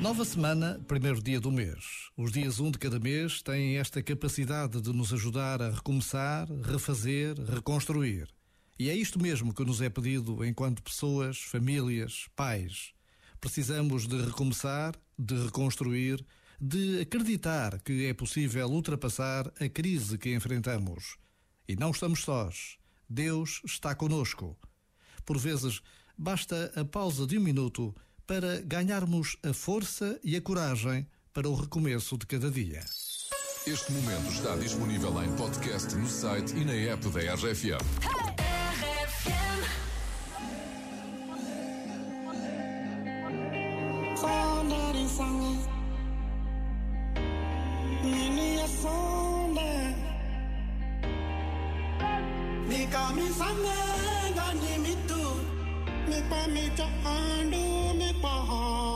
Nova semana, primeiro dia do mês. Os dias 1 de cada mês têm esta capacidade de nos ajudar a recomeçar, refazer, reconstruir. E é isto mesmo que nos é pedido enquanto pessoas, famílias, pais. Precisamos de recomeçar, de reconstruir, de acreditar que é possível ultrapassar a crise que enfrentamos. E não estamos sós. Deus está conosco. Por vezes, basta a pausa de um minuto para ganharmos a força e a coragem para o recomeço de cada dia. Este momento está disponível em podcast no site e na app da RFM. Hey! Nikamsamega ni mitu, mipa mita andu mipa hao.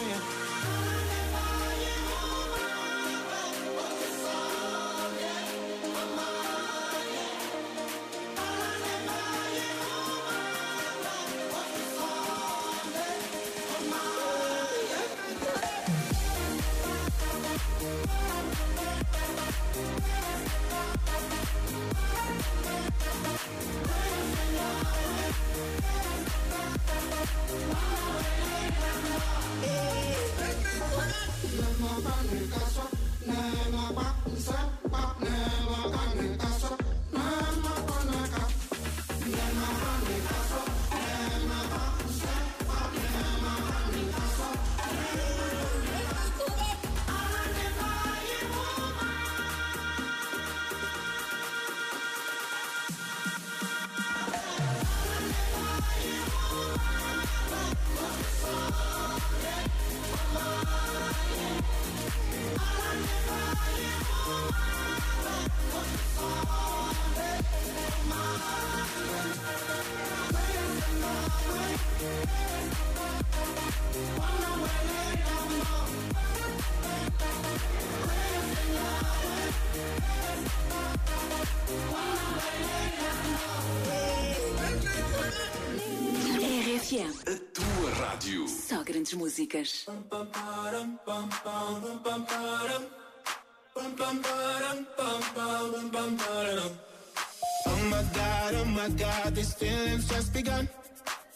A tua rádio. Só grandes músicas. Oh my god, oh my god, this feeling's just begun.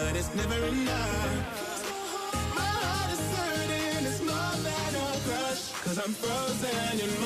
but it's never enough. My heart is hurting, it's more than a crush, cause I'm frozen in my